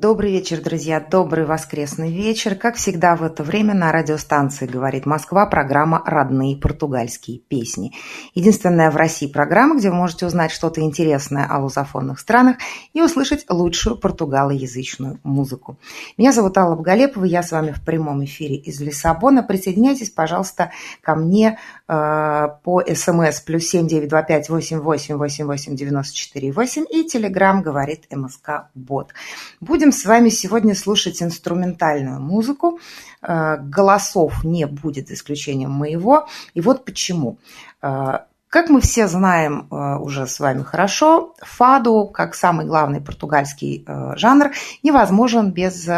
Добрый вечер, друзья, добрый воскресный вечер. Как всегда в это время на радиостанции «Говорит Москва» программа «Родные португальские песни». Единственная в России программа, где вы можете узнать что-то интересное о лузофонных странах и услышать лучшую португалоязычную музыку. Меня зовут Алла Боголепова, я с вами в прямом эфире из Лиссабона. Присоединяйтесь, пожалуйста, ко мне э, по СМС плюс семь девять два пять восемь восемь восемь восемь девяносто четыре восемь и Телеграм «Говорит МСК Бот». Будем будем с вами сегодня слушать инструментальную музыку. Э, голосов не будет, за исключением моего. И вот почему. Э, как мы все знаем э, уже с вами хорошо, фаду, как самый главный португальский жанр, невозможен без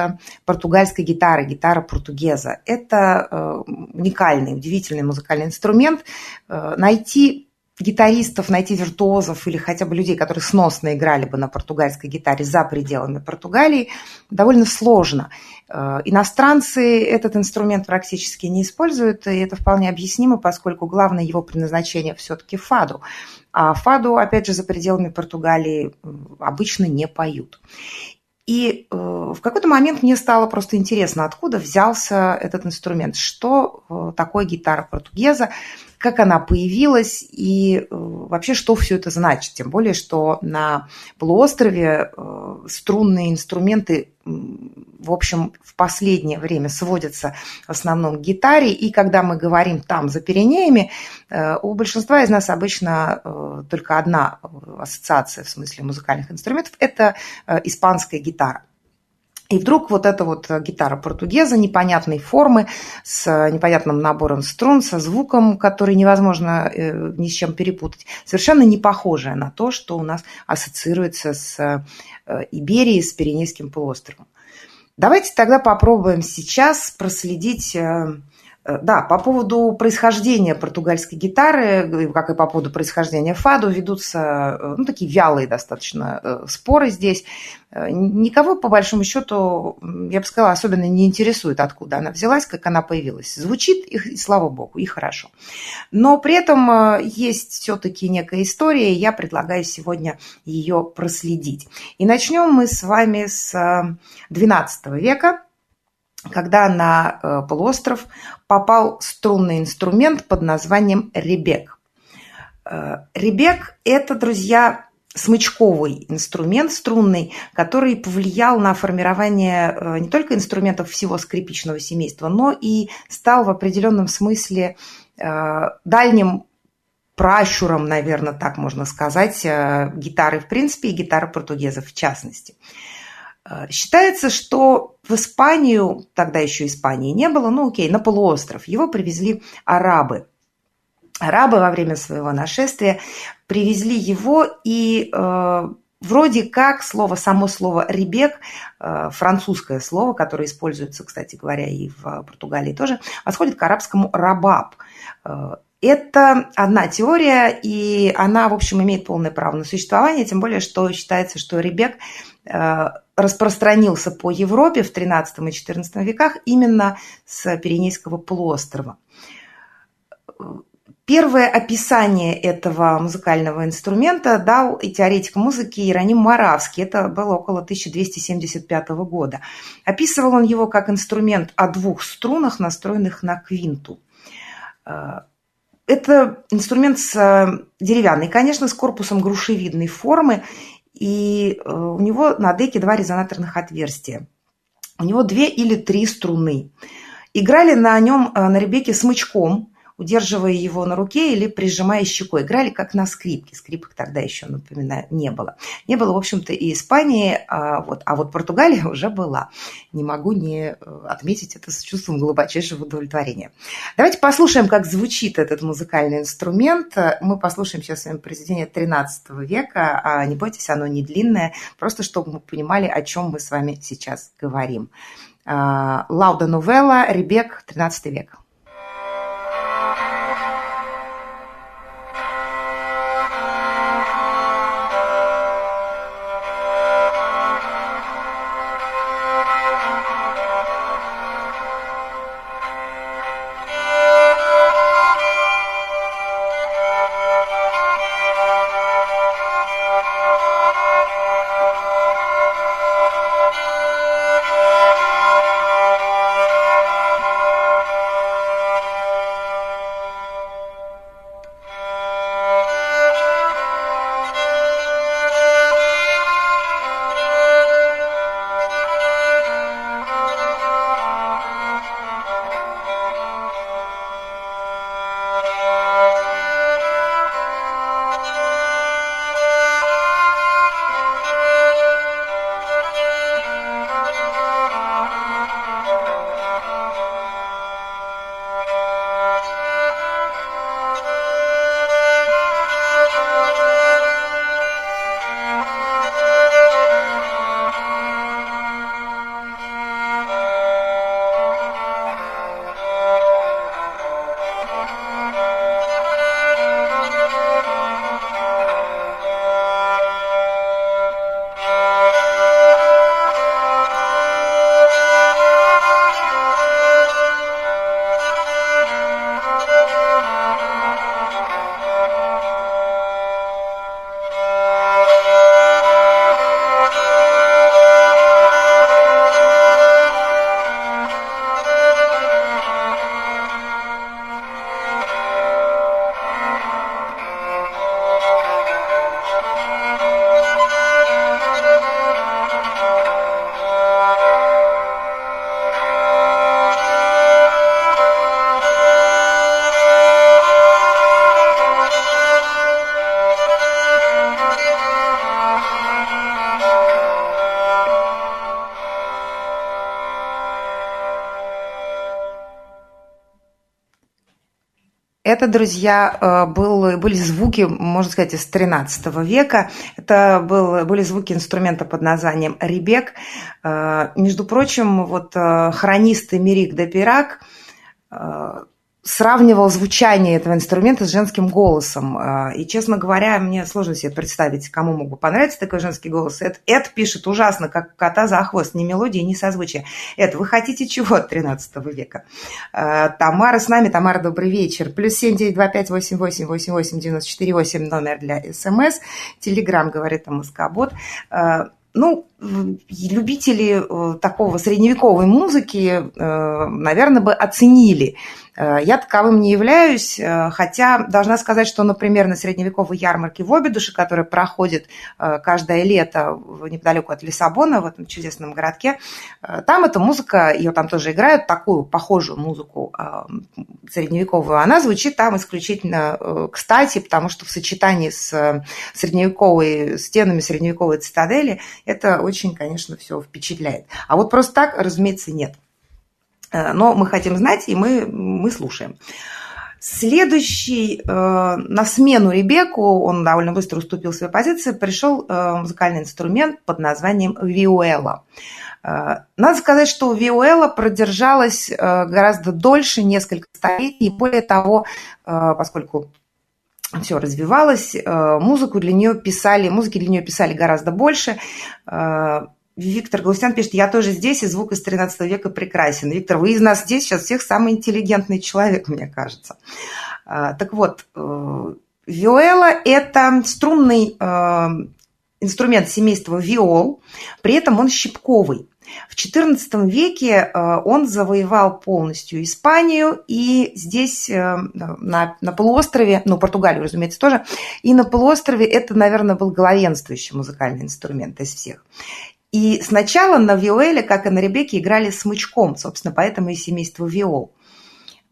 португальской гитары, гитара португеза. Это уникальный, удивительный музыкальный инструмент. Найти гитаристов, найти виртуозов или хотя бы людей, которые сносно играли бы на португальской гитаре за пределами Португалии, довольно сложно. Э, иностранцы этот инструмент практически не используют, и это вполне объяснимо, поскольку главное его предназначение все-таки фаду. А фаду, опять же, за пределами Португалии обычно не поют. И э, в какой-то момент мне стало просто интересно, откуда взялся этот инструмент, что э, такое гитара португеза, как она появилась и э, вообще что все это значит. Тем более, что на полуострове струнные инструменты, в общем, в последнее время сводятся в основном к гитаре. И когда мы говорим там за Пиренеями, э, у большинства из нас обычно только одна ассоциация в смысле музыкальных инструментов – это испанская гитара. И вдруг вот эта вот э, гитара португеза непонятной формы, с э, непонятным набором струн, со звуком, который невозможно э, ни с чем перепутать, совершенно не похожая на то, что у нас ассоциируется с Иберией, с Пиренейским полуостровом. Давайте тогда попробуем сейчас проследить Э, да, по поводу происхождения португальской гитары, как и по поводу происхождения фаду, ведутся э, ну, такие вялые достаточно э, споры здесь. Никого, по большому счету, я бы сказала, особенно не интересует, откуда она взялась, как она появилась. Звучит, и слава богу, и хорошо. Но при этом есть все-таки некая история, и я предлагаю сегодня ее проследить. И начнем мы с вами с XII века, когда на э, полуостров попал струнный инструмент под названием ребек. Э, ребек – это, друзья, смычковый инструмент струнный, который повлиял на формирование э, не только инструментов всего скрипичного семейства, но и стал в определенном смысле дальним пращуром, наверное, так можно сказать, гитары в принципе и гитары португезов в частности. Э, считается, что в Испанию, тогда еще Испании не было, ну окей, на полуостров, его привезли арабы. Арабы во время своего нашествия привезли его и э, Вроде как слово, само слово «ребек», э, французское слово, которое используется, кстати говоря, и в Португалии тоже, восходит к арабскому «рабаб». Э, это одна теория, и она, в общем, имеет полное право на существование, тем более, что считается, что ребек распространился по Европе в XIII и XIV веках именно с Пиренейского полуострова. Первое описание этого музыкального инструмента дал и теоретик музыки Иероним Моравский. Это было около 1275 года. Описывал он его как инструмент о двух струнах, настроенных на квинту. Это инструмент с деревянный, конечно, с корпусом грушевидной формы и э, у него на деке два резонаторных отверстия. У него две или три струны. Играли на нем, э, на ребеке смычком, удерживая его на руке или прижимая щекой. Играли как на скрипке. Скрипок тогда еще, напоминаю, не было. Не было, в общем-то, и Испании, а вот, а вот Португалия уже была. Не могу не э, отметить это с чувством глубочайшего удовлетворения. Давайте послушаем, как звучит этот музыкальный инструмент. Мы послушаем сейчас с вами произведение 13 века. А не бойтесь, оно не длинное, просто чтобы мы понимали, о чем мы с вами сейчас говорим. А, Лауда Новелла, Ребек, 13 век. Это, друзья, э, был, были звуки, можно сказать, из XIII века. Это был, были звуки инструмента под названием ребек. Э, между прочим, вот э, хронист Эмерик де Пирак сравнивал звучание этого инструмента с женским голосом. А, и, честно говоря, мне сложно себе представить, кому мог бы понравиться такой женский голос. Эд, Эд пишет ужасно, как кота за хвост, ни мелодии, ни созвучия. Эд, вы хотите чего от 13 века? А, Тамара с нами. Тамара, добрый вечер. Плюс 7925888894 номер для СМС. Телеграм, говорит МСК-бот. А, ну, любители э, такого средневековой музыки, э, наверное, бы оценили я таковым не являюсь, э, хотя должна сказать, что, например, на средневековой ярмарке в Обидуше, которая проходит э, каждое лето неподалеку от Лиссабона, в этом чудесном городке, там эта музыка, ее там тоже играют, такую похожую музыку средневековую, она звучит там исключительно кстати, потому что в сочетании с средневековой стенами средневековой цитадели это очень, конечно, все впечатляет. А вот просто так, разумеется, нет. Э, но мы хотим знать, и мы, мы слушаем. Следующий э, на смену Ребеку, он довольно быстро уступил своей позиции, пришел э, музыкальный инструмент под названием виуэла. Э, надо сказать, что виуэла продержалась э, гораздо дольше, несколько столетий, более того, э, поскольку все развивалось, э, музыку для нее писали, музыки для нее писали гораздо больше, э, Виктор Галустян пишет, я тоже здесь, и звук из 13 века прекрасен. Виктор, вы из нас здесь сейчас всех самый интеллигентный человек, мне кажется. А, так вот, э, виоэла – это струнный э, инструмент семейства виол, при этом он щипковый. В XIV веке э, он завоевал полностью Испанию, и здесь, на, на полуострове, ну, Португалию, разумеется, тоже, и на полуострове это, наверное, был главенствующий музыкальный инструмент из всех. И сначала на виоле, как и на ребеке, играли смычком, собственно, поэтому и семейство виол.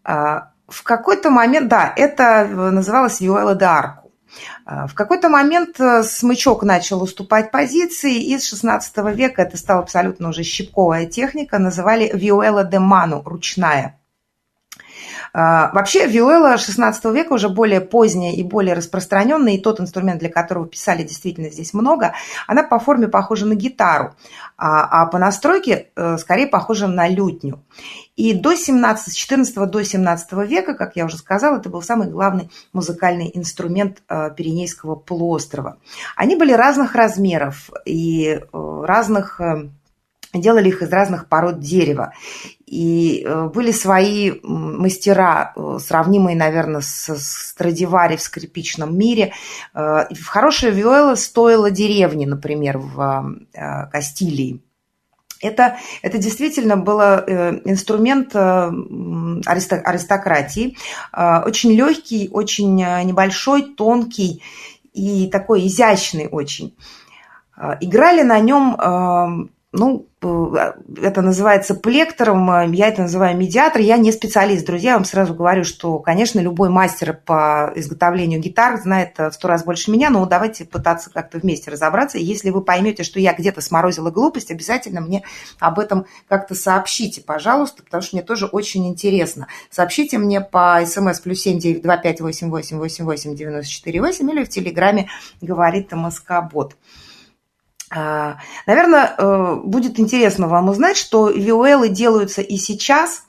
А, в какой-то момент, да, это называлось виола де арку. А, в какой-то момент э, смычок начал уступать позиции, и с XVI века это стала абсолютно уже щипковая техника, называли виола де ману, ручная. А, вообще виола XVI века уже более поздняя и более распространенная, и тот инструмент, для которого писали действительно здесь много, она по форме похожа на гитару, а, а по настройке э, скорее похожа на лютню. И до 17, с 14 до 17 века, как я уже сказала, это был самый главный музыкальный инструмент э, Пиренейского полуострова. Они были разных размеров и э, разных делали их из разных пород дерева. И э, были свои мастера, э, сравнимые, наверное, с Страдивари в скрипичном мире. Э, хорошая виола стоила деревни, например, в Кастилии. Это, это действительно был инструмент аристократии, очень легкий, очень небольшой, тонкий и такой изящный очень. Играли на нем ну, э, это называется плектором, э, я это называю медиатор. Я не специалист, друзья, я вам сразу говорю, что, конечно, любой мастер по изготовлению гитар знает в сто раз больше меня, но давайте пытаться как-то вместе разобраться. Если вы поймете, что я где-то сморозила глупость, обязательно мне об этом как-то сообщите, пожалуйста, потому что мне тоже очень интересно. Сообщите мне по смс плюс семь девять два пять восемь восемь восемь восемь девяносто четыре восемь или в телеграме говорит МСК Бот. А, наверное, э, будет интересно вам узнать, что виолы делаются и сейчас,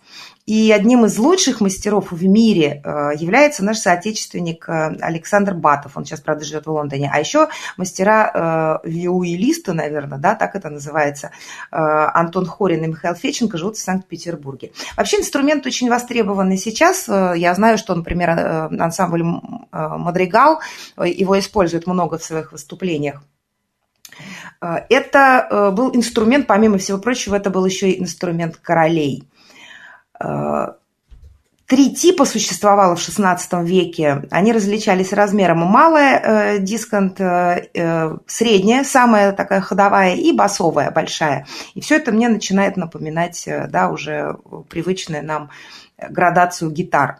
и одним из лучших мастеров в мире э, является наш соотечественник э, Александр Батов. Он сейчас, правда, живет в Лондоне. А еще мастера виуилисты, наверное, да, так это называется, Антон Хорин и Михаил Феченко живут в Санкт-Петербурге. Вообще инструмент очень востребованный сейчас. Я знаю, что, например, ансамбль «Мадригал» его использует много в своих выступлениях. А, это э, был инструмент, помимо всего прочего, это был еще и инструмент королей. А, три типа существовало в XVI веке. Они различались размером. Малая э, дисконт, э, средняя, самая такая ходовая, и басовая, большая. И все это мне начинает напоминать да, уже привычную нам градацию гитар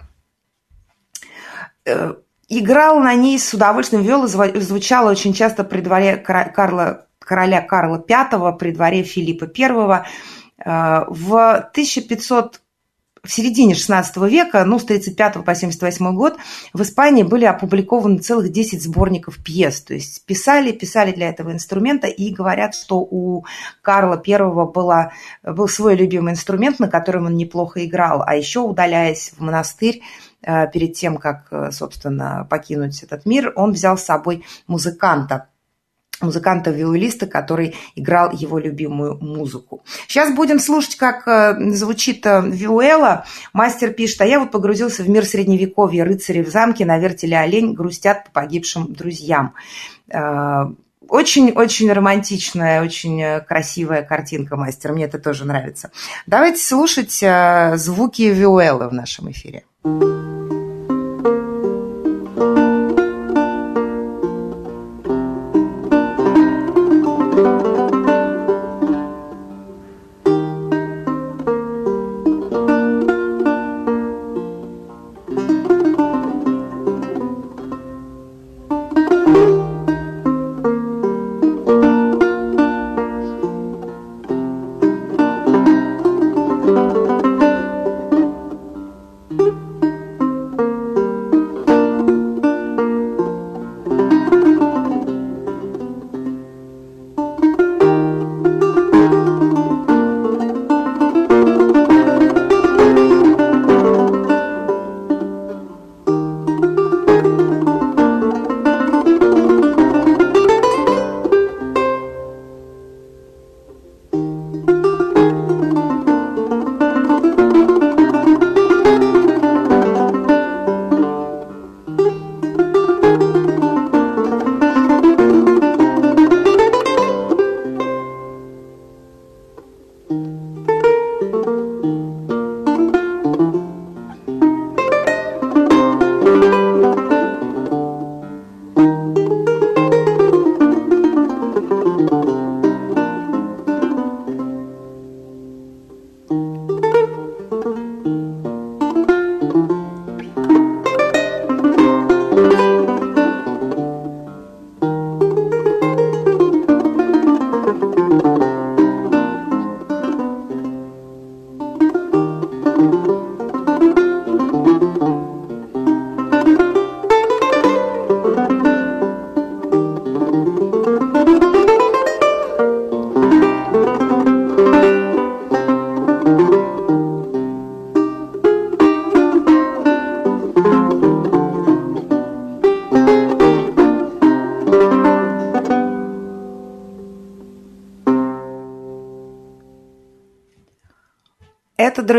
играл на ней с удовольствием, виола звучала очень часто при дворе Карла, короля Карла V, при дворе Филиппа I. Э, в 1500 в середине XVI века, ну, с 35 по 78 год, в Испании были опубликованы целых 10 сборников пьес. То есть писали, писали для этого инструмента, и говорят, что у Карла I была, был свой любимый инструмент, на котором он неплохо играл. А еще, удаляясь в монастырь, э, перед тем, как, э, собственно, покинуть этот мир, он взял с собой музыканта, музыканта-виолиста, который играл его любимую музыку. Сейчас будем слушать, как э, звучит э, виуэла. Мастер пишет, а я вот погрузился в мир средневековья. Рыцари в замке, на вертеле олень грустят по погибшим друзьям. Очень-очень э, романтичная, очень красивая картинка, мастер. Мне это тоже нравится. Давайте слушать звуки виуэлы в нашем эфире. Thank you.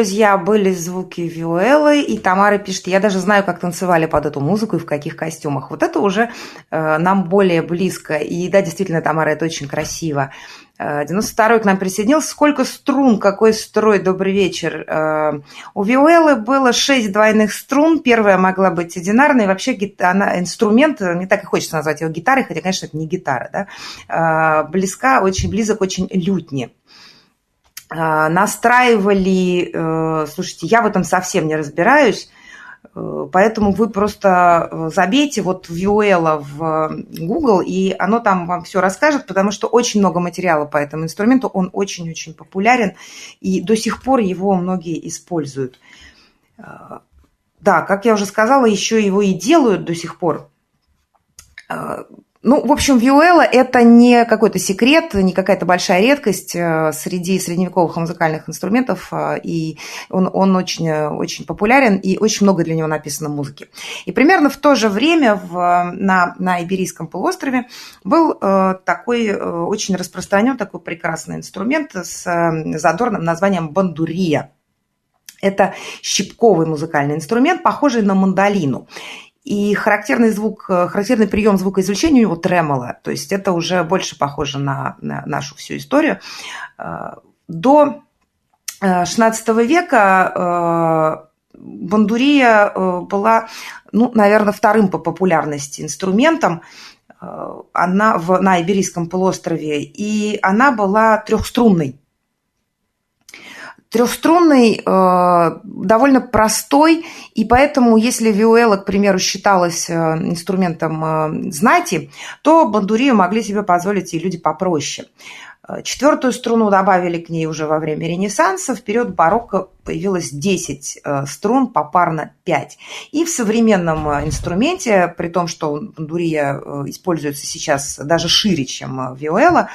Друзья, были звуки Виуэллы, и Тамара пишет, я даже знаю, как танцевали под эту музыку и в каких костюмах. Вот это уже э, нам более близко. И да, действительно, Тамара, это очень красиво. 92-й э, к нам присоединился. Сколько струн, какой строй, добрый вечер. Э, у Виуэллы было 6 двойных струн. Первая могла быть одинарной. Вообще она, инструмент, не так и хочется назвать его гитарой, хотя, конечно, это не гитара. Да? Э, близка, очень близок, очень лютни. А, настраивали, э, слушайте, я в этом совсем не разбираюсь, э, поэтому вы просто э, забейте вот Виуэла в Google, и оно там вам все расскажет, потому что очень много материала по этому инструменту, он очень-очень популярен, и до сих пор его многие используют. Да, как я уже сказала, еще его и делают до сих пор. Ну, в общем, виуэла – это не какой-то секрет, не какая-то большая редкость э, среди средневековых музыкальных инструментов, э, и он, он очень, очень популярен, и очень много для него написано музыки. И примерно в то же время в, на, на Иберийском полуострове был э, такой очень распространен такой прекрасный инструмент с задорным названием бандурия. Это щипковый музыкальный инструмент, похожий на мандолину. И характерный звук, э, характерный прием звукоизвлечения у него тремоло. То есть это уже больше похоже на, на нашу всю историю. Э, до XVI э, века бандурия была, ну, наверное, вторым по популярности инструментом. Она в, на Иберийском полуострове. И она была трехструнной. Трехструнный э, довольно простой, и поэтому, если виоэла, к примеру, считалась э, инструментом э, знати, то бандурию могли себе позволить и люди попроще. Э, четвертую струну добавили к ней уже во время Ренессанса. В период барокко появилось 10 э, струн, попарно 5. И в современном э, инструменте, при том, что бандурия используется сейчас даже шире, чем виоэла,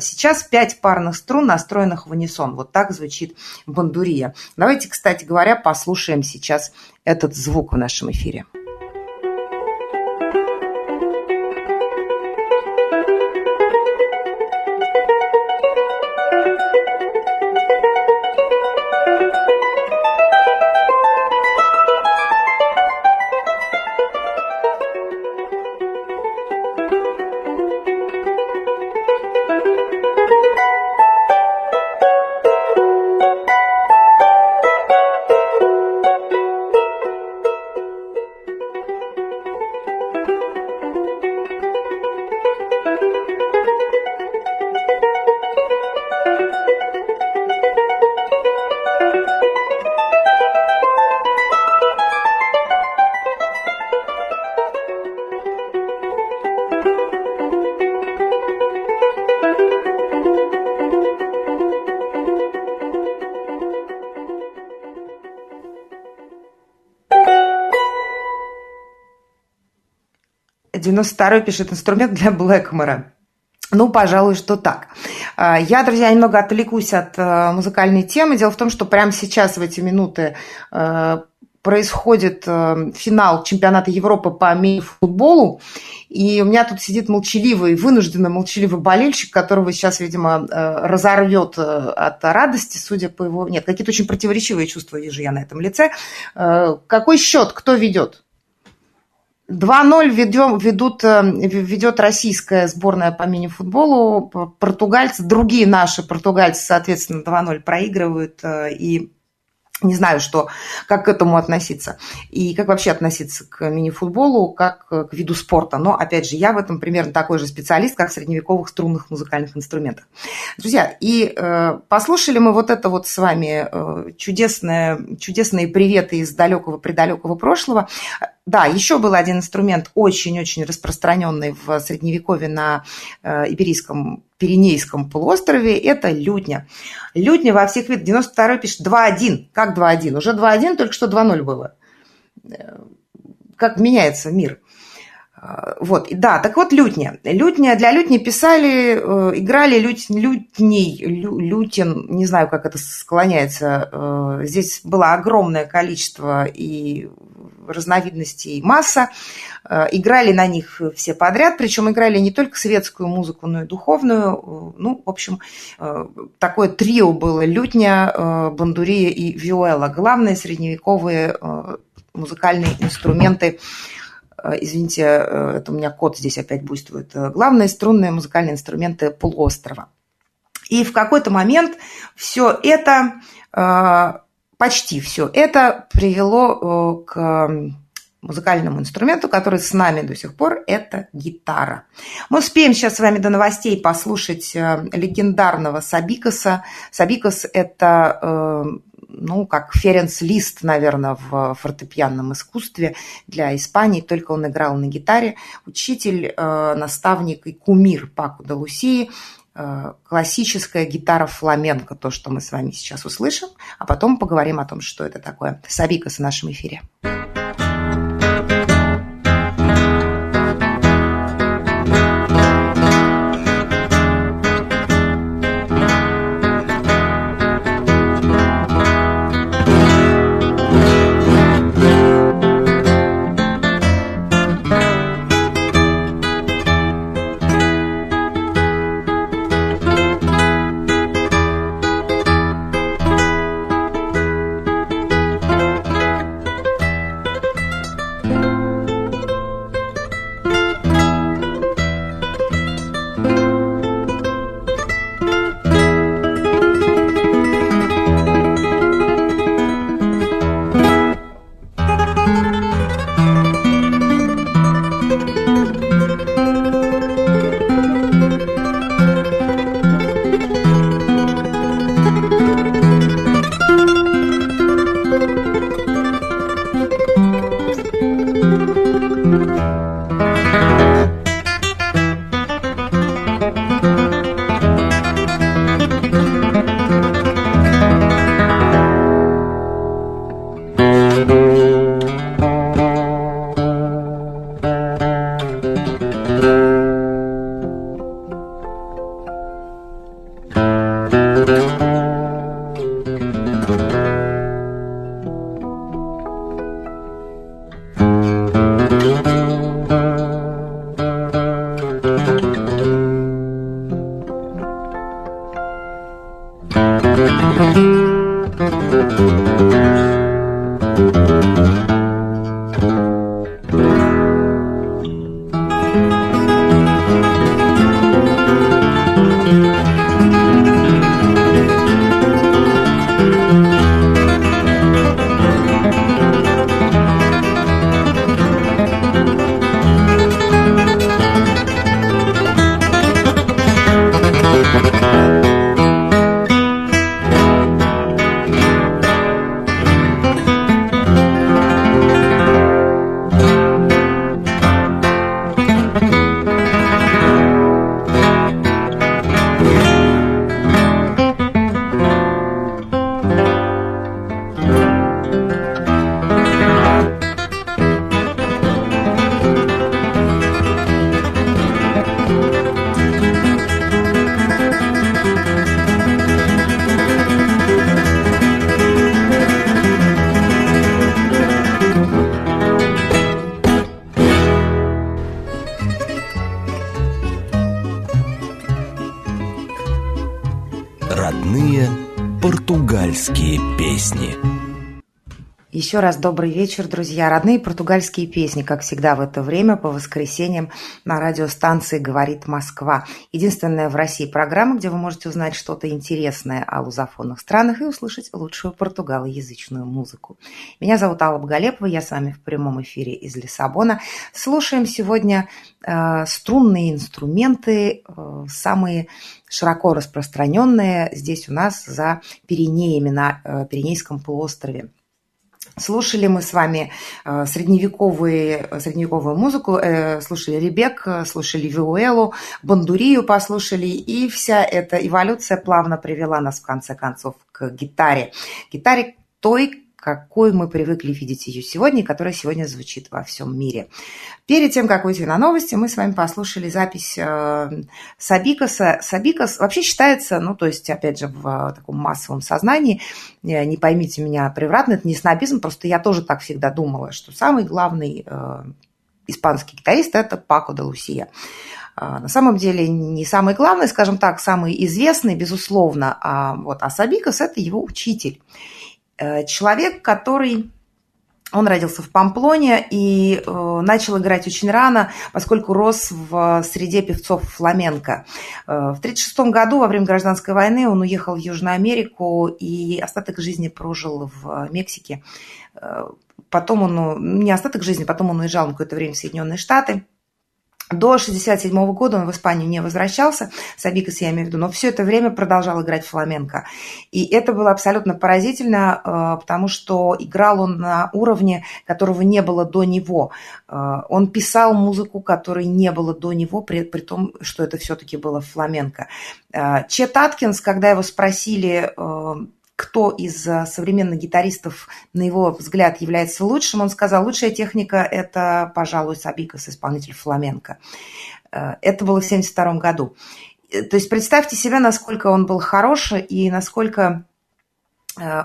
сейчас 5 парных струн, настроенных в унисон. Вот так звучит бандурия. Давайте, кстати говоря, послушаем сейчас этот звук в нашем эфире. 92 пишет инструмент для Блэкмора. Ну, пожалуй, что так. А, я, друзья, немного отвлекусь от э, музыкальной темы. Дело в том, что прямо сейчас, в эти минуты, э, происходит э, финал чемпионата Европы по мини-футболу. И у меня тут сидит молчаливый, вынужденно молчаливый болельщик, которого сейчас, видимо, разорвет от радости, судя по его... Нет, какие-то очень противоречивые чувства вижу я на этом лице. Какой счет? Кто ведет? 2-0 ведем, ведут, э, ведет российская сборная по мини-футболу. Португальцы, другие наши португальцы, соответственно, 2-0 проигрывают. Э, и не знаю, что, как к этому относиться. И как вообще относиться к мини-футболу, как к виду спорта. Но, опять же, я в этом примерно такой же специалист, как в средневековых струнных музыкальных инструментах. Друзья, и э, послушали мы вот это вот с вами э, чудесное, чудесные приветы из далекого-предалекого прошлого. Да, еще был один инструмент, очень-очень распространенный в Средневековье на э, Иберийском Пиренейском полуострове, это лютня. Лютня во всех видах. 92 пишет 2-1. Как 2-1? Уже 2-1, только что 2-0 было. Э, как меняется мир. Э, вот, да, так вот лютня. Лютня, для лютни писали, играли лють, лютней, лю, лютин, не знаю, как это склоняется. Здесь было огромное количество и разновидностей масса. Э, играли на них все подряд, причем играли не только светскую музыку, но и духовную. Э, ну, в общем, э, такое трио было – лютня, бандурия и виоэла. Главные средневековые музыкальные инструменты извините, это у меня кот здесь опять буйствует, главные струнные музыкальные инструменты полуострова. И в какой-то момент все это почти все это привело э, к музыкальному инструменту, который с нами до сих пор, это гитара. Мы успеем сейчас с вами до новостей послушать э, легендарного Сабикаса. Сабикас – это, э, ну, как Ференс Лист, наверное, в фортепианном искусстве для Испании, только он играл на гитаре. Учитель, наставник и кумир Паку де Лусии – Э, классическая гитара фламенко, то, что мы с вами сейчас услышим, а потом поговорим о том, что это такое. Сабикас в нашем эфире. Португальские Еще раз добрый вечер, друзья. Родные португальские песни, как всегда в это время, по воскресеньям на радиостанции «Говорит Москва». Единственная в России программа, где вы можете узнать что-то интересное о лузофонных странах и услышать лучшую португалоязычную музыку. Меня зовут Алла Боголепова, я с вами в прямом эфире из Лиссабона. Слушаем сегодня э, струнные инструменты, э, самые широко распространенные здесь у нас за Пиренеями на э, Пиренейском полуострове. Слушали мы с вами э, средневековые, средневековую музыку, э, слушали Ребек, слушали Виуэлу, Бандурию послушали, и вся эта эволюция плавно привела нас в конце концов к гитаре. Гитаре той, какой мы привыкли видеть ее сегодня, которая сегодня звучит во всем мире. Перед тем, как выйти на новости, мы с вами послушали запись э, Сабикаса. Сабикас вообще считается, ну, то есть, опять же, в таком массовом сознании, э, не поймите меня превратно, это не снобизм, просто я тоже так всегда думала, что самый главный э, испанский гитарист – это Пако де Лусия. На самом деле не самый главный, скажем так, самый известный, безусловно, а вот Асабикас – это его учитель. Э, человек, который он родился в Памплоне и э, начал играть очень рано, поскольку рос в среде певцов фламенко. Э, в 1936 году, во время гражданской войны, он уехал в Южную Америку и остаток жизни прожил в Мексике. Э, потом он, ну, не остаток жизни, потом он уезжал на какое-то время в Соединенные Штаты. До 1967 года он в Испанию не возвращался, Сабикас я имею в виду, но все это время продолжал играть фламенко. И это было абсолютно поразительно, э, потому что играл он на уровне, которого не было до него. Э, он писал музыку, которой не было до него, при, при том, что это все-таки было фламенко. Э, Чет Аткинс, когда его спросили кто из э, современных гитаристов, на его взгляд, является лучшим, он сказал, лучшая техника – это, пожалуй, Сабикас, исполнитель фламенко. Э, это было в 1972 году. Э, то есть представьте себе, насколько он был хорош и насколько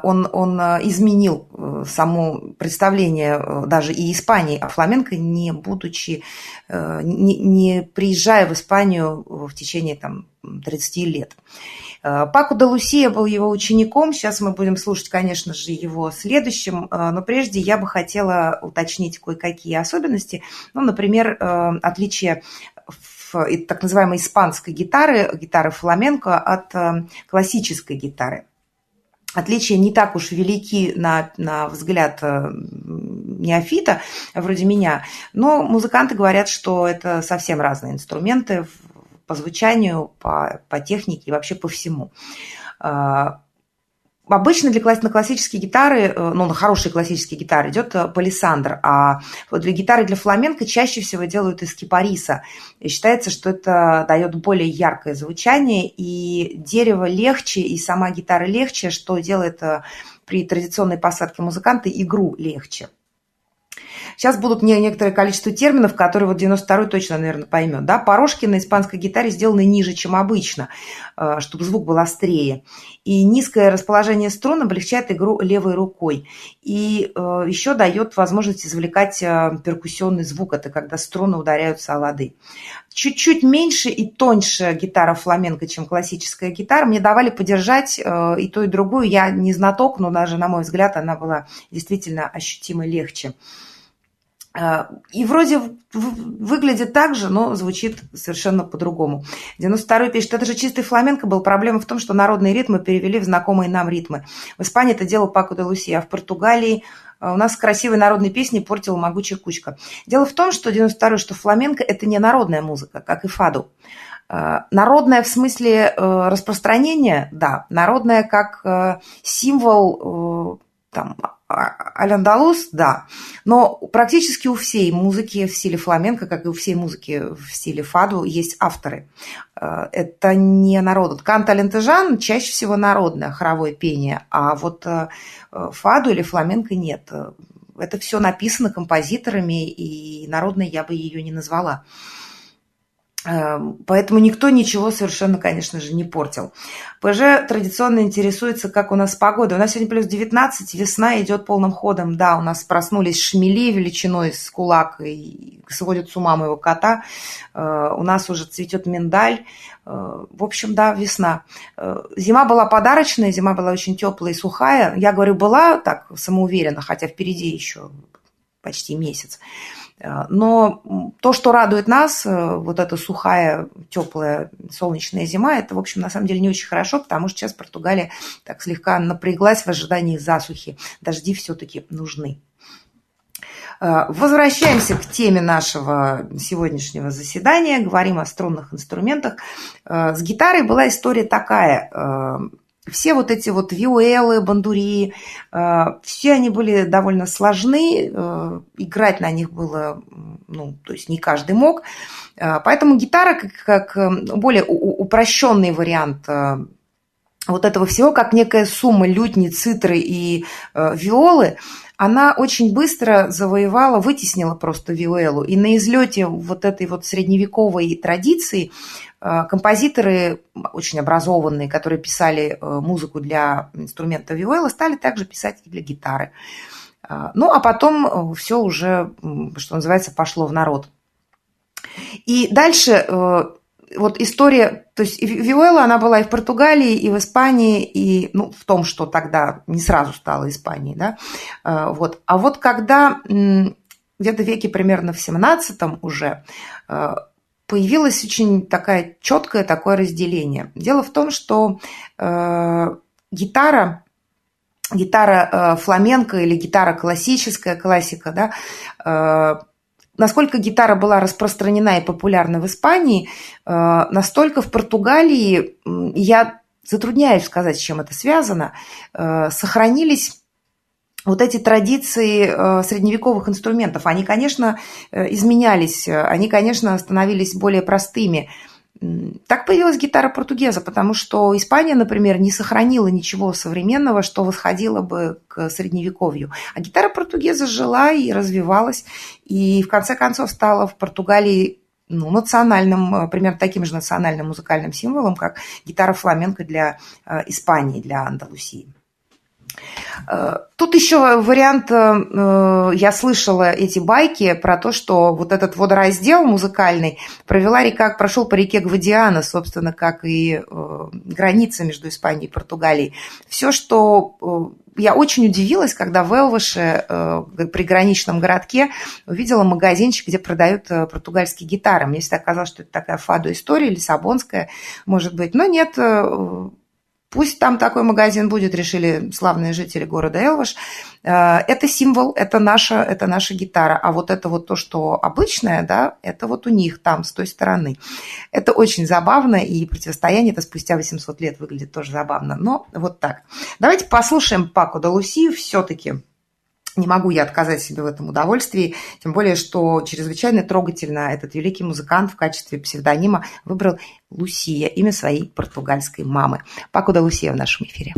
он, он изменил само представление даже и Испании о фламенко, не будучи, не, не приезжая в Испанию в течение там, 30 лет. Э, Паку де Лусия был его учеником. Сейчас мы будем слушать, конечно же, его следующим. Э, но прежде я бы хотела уточнить кое-какие особенности. Ну, например, э, отличие так называемой испанской гитары, гитары фламенко от классической гитары. Отличия не так уж велики на, на взгляд неофита, вроде меня, но музыканты говорят, что это совсем разные инструменты по звучанию, по, по технике и вообще по всему. А, обычно для на классические гитары, э, ну, на хорошие классические гитары идет э, палисандр, а для гитары для фламенко чаще всего делают из кипариса. И считается, что это дает более яркое звучание, и дерево легче, и сама гитара легче, что делает э, при традиционной посадке музыканта игру легче. Сейчас будут не некоторое количество терминов, которые вот 92-й точно, наверное, поймет. Да? Порожки на испанской гитаре сделаны ниже, чем обычно, э, чтобы звук был острее. И низкое расположение струн облегчает игру левой рукой. И э, еще дает возможность извлекать э, перкуссионный звук. Это когда струны ударяются о лады. Чуть-чуть меньше и тоньше гитара фламенко, чем классическая гитара. Мне давали подержать и то, и другую. Я не знаток, но даже, на мой взгляд, она была действительно ощутимо легче. А, и вроде выглядит так же, но звучит совершенно по-другому. 92-й пишет, это же чистый фламенко был. Проблема в том, что народные ритмы перевели в знакомые нам ритмы. В Испании это делал Пако де Луси, а в Португалии а, у нас красивые народные песни портила могучая кучка. Дело в том, что 92-й, что фламенко – это не народная музыка, как и фаду. А, народная в смысле э, распространения, да. Народная как э, символ э, там, Аль-Андалус, да. Но практически у всей музыки в стиле фламенко, как и у всей музыки в стиле фаду, есть авторы. Э, это не народ. Кант Алентежан чаще всего народное хоровое пение, а вот э, фаду или фламенко нет. Это все написано композиторами, и народной я бы ее не назвала. Эм, поэтому никто ничего совершенно, конечно же, не портил. ПЖ традиционно интересуется, как у нас погода. У нас сегодня плюс 19, весна идет полным ходом. Да, у нас проснулись шмели величиной с кулак и сводят с ума моего кота. Э, у нас уже цветет миндаль. Э, в общем, да, весна. Э, зима была подарочная, зима была очень теплая и сухая. Я говорю, была так самоуверенно, хотя впереди еще почти месяц. Э, но то, что радует нас, э, вот эта сухая, теплая, солнечная зима, это, в общем, на самом деле не очень хорошо, потому что сейчас Португалия так слегка напряглась в ожидании засухи. Дожди все-таки нужны. Э, возвращаемся к теме нашего сегодняшнего заседания. Говорим о струнных инструментах. С гитарой была история такая все вот эти вот виуэлы, бандури, э, все они были довольно сложны, э, играть на них было, ну, то есть не каждый мог. Э, поэтому гитара как, как более упрощенный вариант вот этого всего, как некая сумма лютни, цитры и виолы, она очень быстро завоевала, вытеснила просто виолу. И на излете вот этой вот средневековой традиции композиторы очень образованные, которые писали э, музыку для инструмента виола, стали также писать и для гитары. Э, ну, а потом все уже, что называется, пошло в народ. И дальше вот история, то есть Виола, она была и в Португалии, и в Испании, и ну, в том, что тогда не сразу стала Испанией, да, вот. А вот когда где-то веке примерно в 17 уже появилось очень такая четкое такое разделение. Дело в том, что э, гитара, гитара э, фламенко или гитара классическая, классика, да, э, насколько гитара была распространена и популярна в Испании, э, настолько в Португалии, я затрудняюсь сказать, с чем это связано, э, сохранились вот эти традиции э, средневековых инструментов, они, конечно, э, изменялись, они, конечно, становились более простыми. Так появилась гитара португеза, потому что Испания, например, не сохранила ничего современного, что восходило бы к средневековью. А гитара португеза жила и развивалась, и в конце концов стала в Португалии ну, национальным, э, примерно таким же национальным музыкальным символом, как гитара фламенко для Испании, для Андалусии. Э, тут еще вариант, э, я слышала эти байки про то, что вот этот водораздел музыкальный провела река, прошел по реке Гвадиана, собственно, как и э, граница между Испанией и Португалией. Все, что я очень удивилась, когда в Элваше, при граничном городке, увидела магазинчик, где продают португальские гитары. Мне всегда казалось, что это такая фадо история, лиссабонская, может быть. Но нет, Пусть там такой магазин будет, решили славные жители города Элваш. Э, это символ, это наша, это наша гитара. А вот это вот то, что обычное, да, это вот у них там, с той стороны. Это очень забавно, и противостояние это спустя 800 лет выглядит тоже забавно. Но вот так. Давайте послушаем Паку де Луси все-таки не могу я отказать себе в этом удовольствии, тем более, что чрезвычайно трогательно этот великий музыкант в качестве псевдонима выбрал Лусия, имя своей португальской мамы. Паку да Лусия в нашем эфире.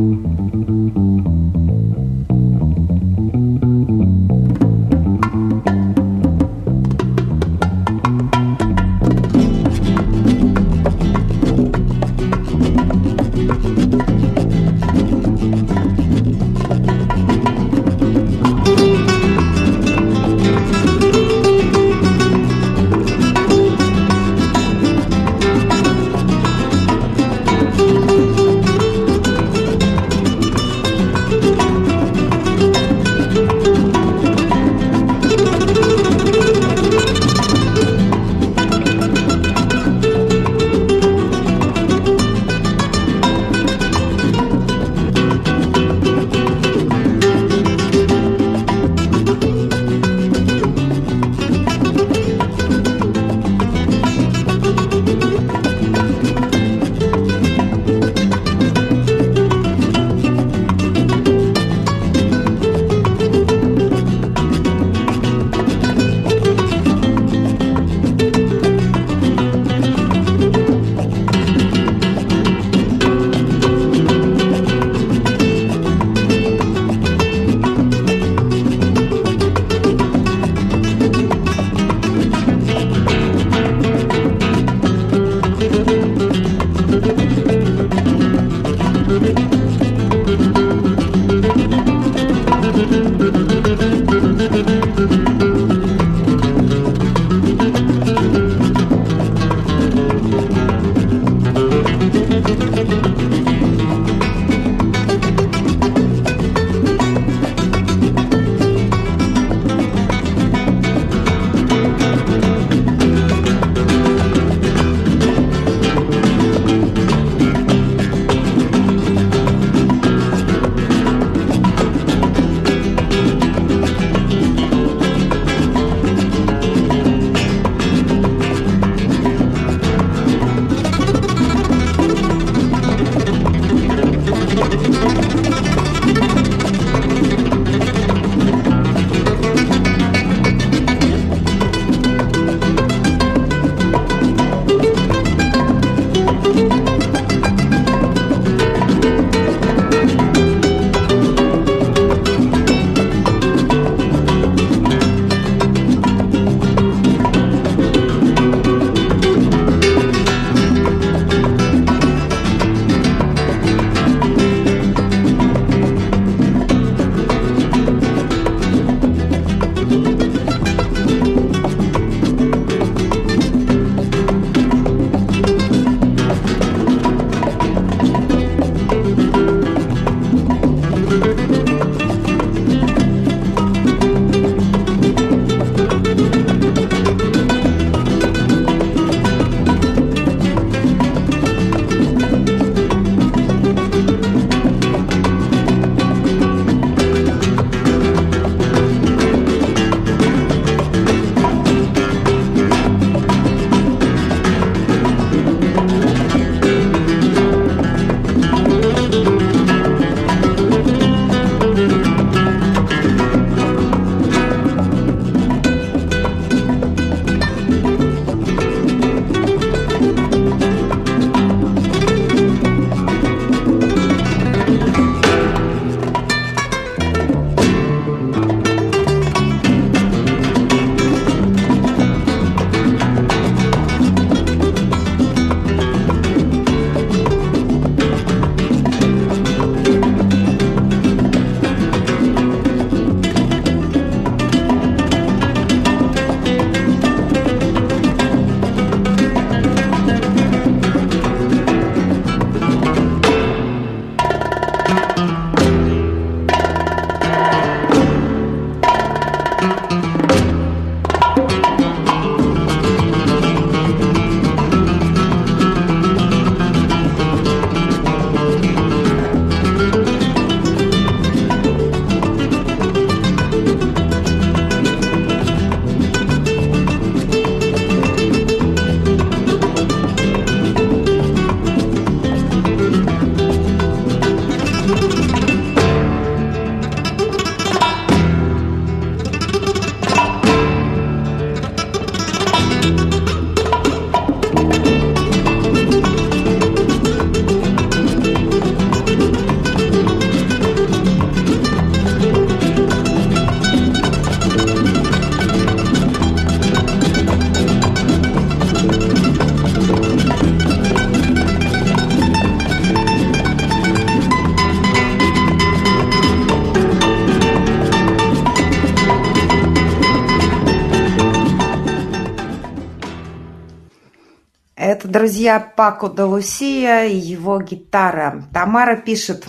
Друзья, Пако де Лусия и его гитара. Тамара пишет,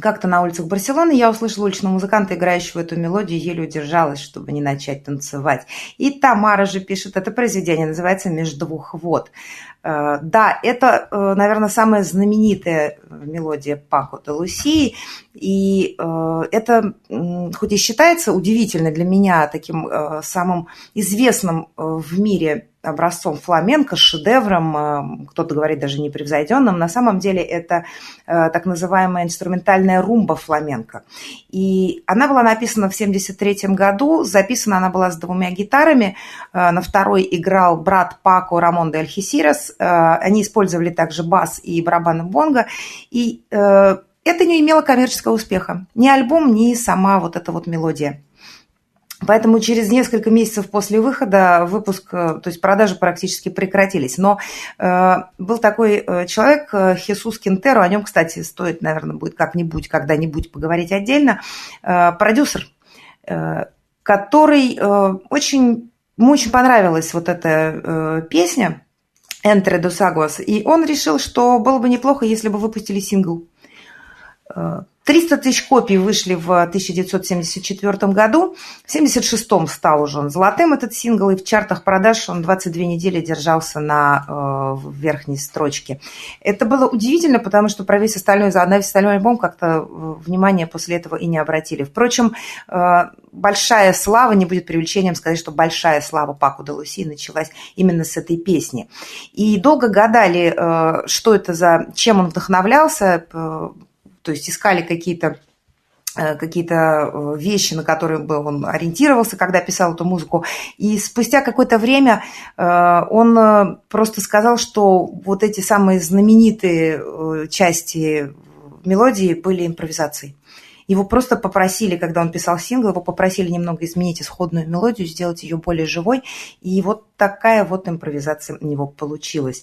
как-то на улицах Барселоны я услышала уличного музыканта, играющего эту мелодию, еле удержалась, чтобы не начать танцевать. И Тамара же пишет, это произведение называется «Между двух вод». Э, да, это, э, наверное, самая знаменитая мелодия Пако де Лусии. И э, это, хоть и считается удивительно для меня таким самым известным в мире образцом фламенко, шедевром, кто-то говорит даже непревзойденным. На самом деле это так называемая инструментальная румба фламенко. И она была написана в 1973 году, записана она была с двумя гитарами. На второй играл брат Пако Рамон де Альхисирас, Э, они использовали также бас и барабаны бонго. И э, это не имело коммерческого успеха. Ни альбом, ни сама вот эта вот мелодия. Поэтому через несколько месяцев после выхода выпуск, э, то есть продажи практически прекратились. Но э, был такой человек, Хесус Кентеро, о нем, кстати, стоит, наверное, будет как-нибудь, когда-нибудь поговорить отдельно, э, продюсер, э, который э, очень, ему очень понравилась вот эта э, песня, Entre dos Aguas. И он решил, что было бы неплохо, если бы выпустили сингл. 300 тысяч копий вышли в 1974 году. В 1976 стал уже он золотым, этот сингл, и в чартах продаж он 22 недели держался на э, верхней строчке. Это было удивительно, потому что про весь остальной, за весь остальной альбом как-то э, внимание после этого и не обратили. Впрочем, э, большая слава, не будет привлечением сказать, что большая слава Паку де Луси началась именно с этой песни. И долго гадали, э, что это за, чем он вдохновлялся, э, то есть искали какие-то э, какие-то э, вещи, на которые бы он ориентировался, когда писал эту музыку. И спустя какое-то время э, он просто сказал, что вот эти самые знаменитые части мелодии были импровизацией. Его просто попросили, когда он писал сингл, его попросили немного изменить исходную мелодию, сделать ее более живой. И вот такая вот импровизация у него получилась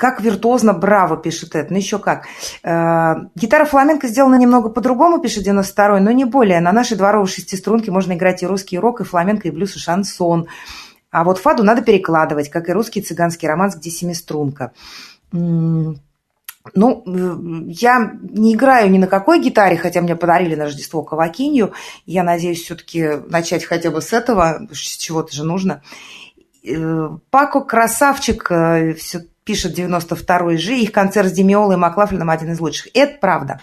как виртуозно, браво, пишет Эд. Ну еще как. Э, гитара фламенко сделана немного по-другому, пишет 92-й, но не более. На нашей дворовой шестиструнке можно играть и русский рок, и фламенко, и блюз, и шансон. А вот фаду надо перекладывать, как и русский цыганский романс, где семиструнка. Ну, я не играю ни на какой гитаре, хотя мне подарили на Рождество кавакинью. Я надеюсь все-таки начать хотя бы с этого, с чего-то же нужно. Э, Пако красавчик, э, все пишет 92-й Жи, их концерт с Демиолой и Маклафлином один из лучших. Это правда.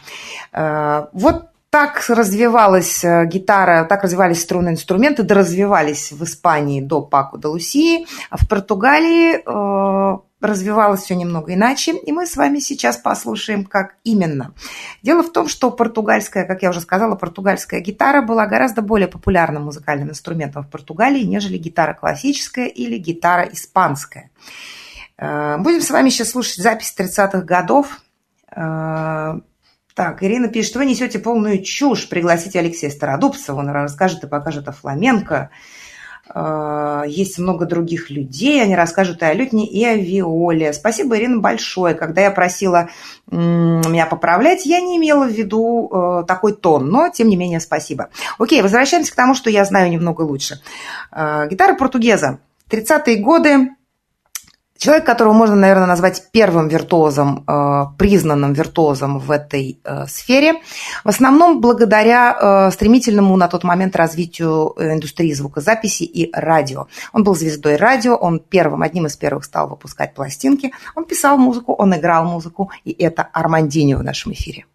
Э, вот так развивалась э, гитара, так развивались струнные инструменты, доразвивались в Испании до Паку де Лусии, а в Португалии э, развивалось все немного иначе, и мы с вами сейчас послушаем, как именно. Дело в том, что португальская, как я уже сказала, португальская гитара была гораздо более популярным музыкальным инструментом в Португалии, нежели гитара классическая или гитара испанская. Э, будем с вами сейчас слушать запись 30-х годов. Э, так, Ирина пишет, вы несете полную чушь. Пригласите Алексея Стародубцева, он расскажет и покажет о фламенко. Э, есть много других людей, они расскажут и о лютне, и о виоле. Спасибо, Ирина, большое. Когда я просила меня поправлять, я не имела в виду такой тон, но, тем не менее, спасибо. Окей, возвращаемся к тому, что я знаю немного лучше. Гитара португеза. 30-е годы, Человек, которого можно, наверное, назвать первым виртуозом, э, признанным виртуозом в этой э, сфере, в основном благодаря э, стремительному на тот момент развитию индустрии звукозаписи и радио. Он был звездой радио, он первым, одним из первых стал выпускать пластинки, он писал музыку, он играл музыку, и это Армандини в нашем эфире.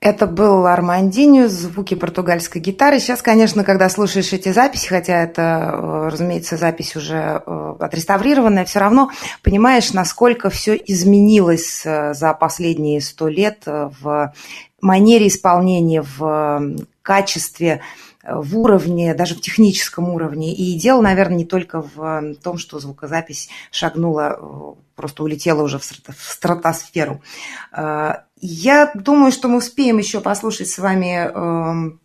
Это был Армандинho, звуки португальской гитары. Сейчас, конечно, когда слушаешь эти записи, хотя это, э, разумеется, запись уже э, отреставрированная, все равно понимаешь, насколько все изменилось э, за последние сто лет в манере исполнения, в качестве в уровне, даже в техническом уровне. И дело, наверное, не только в том, что звукозапись шагнула, просто улетела уже в стратосферу. Я думаю, что мы успеем еще послушать с вами эм,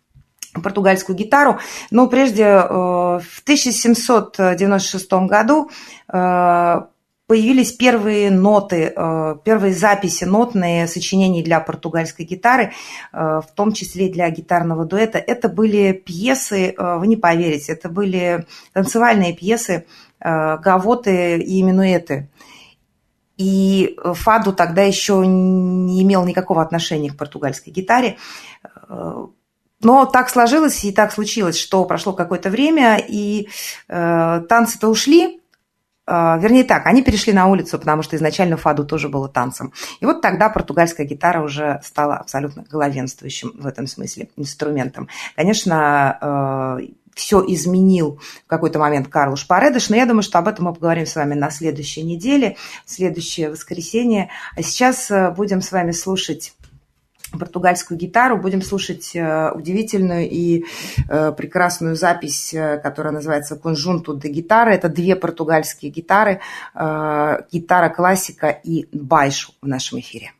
португальскую гитару. Но прежде, э, в 1796 году э, появились первые ноты, э, первые записи нотные сочинений для португальской гитары, в том числе для гитарного дуэта. Это были пьесы, вы не поверите, это были танцевальные пьесы, гавоты и минуэты. И фаду тогда еще не имел никакого отношения к португальской гитаре. Но так сложилось и так случилось, что прошло какое-то время, и э, танцы-то ушли, э, Вернее так, они перешли на улицу, потому что изначально фаду тоже было танцем. И вот тогда португальская гитара уже стала абсолютно главенствующим в этом смысле инструментом. Конечно, э, все изменил в какой-то момент Карлуш Паредыш, но я думаю, что об этом мы поговорим с вами на следующей неделе, в следующее воскресенье. А сейчас э, будем с вами слушать португальскую гитару, будем слушать э, удивительную и э, прекрасную запись, которая называется «Конжунту де гитары». Это две португальские гитары, гитара классика и байшу в нашем эфире.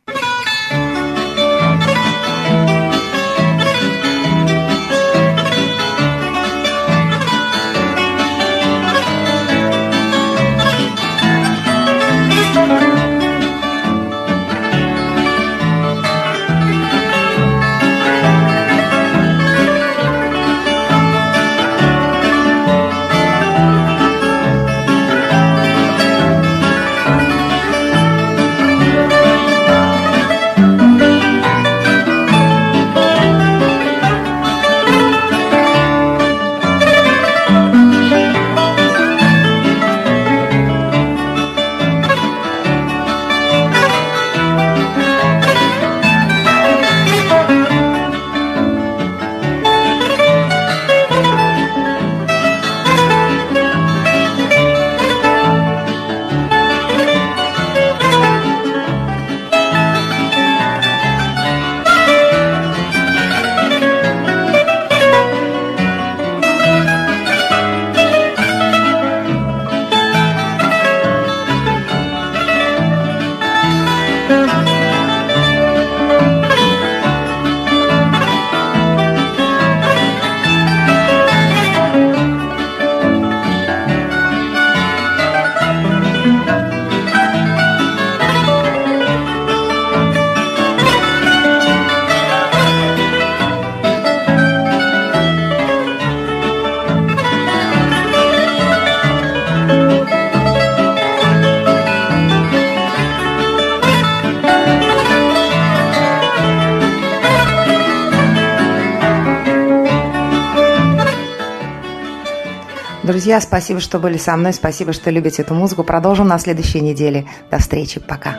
Друзья, спасибо, что были со мной, спасибо, что любите эту музыку. Продолжим на следующей неделе. До встречи, пока.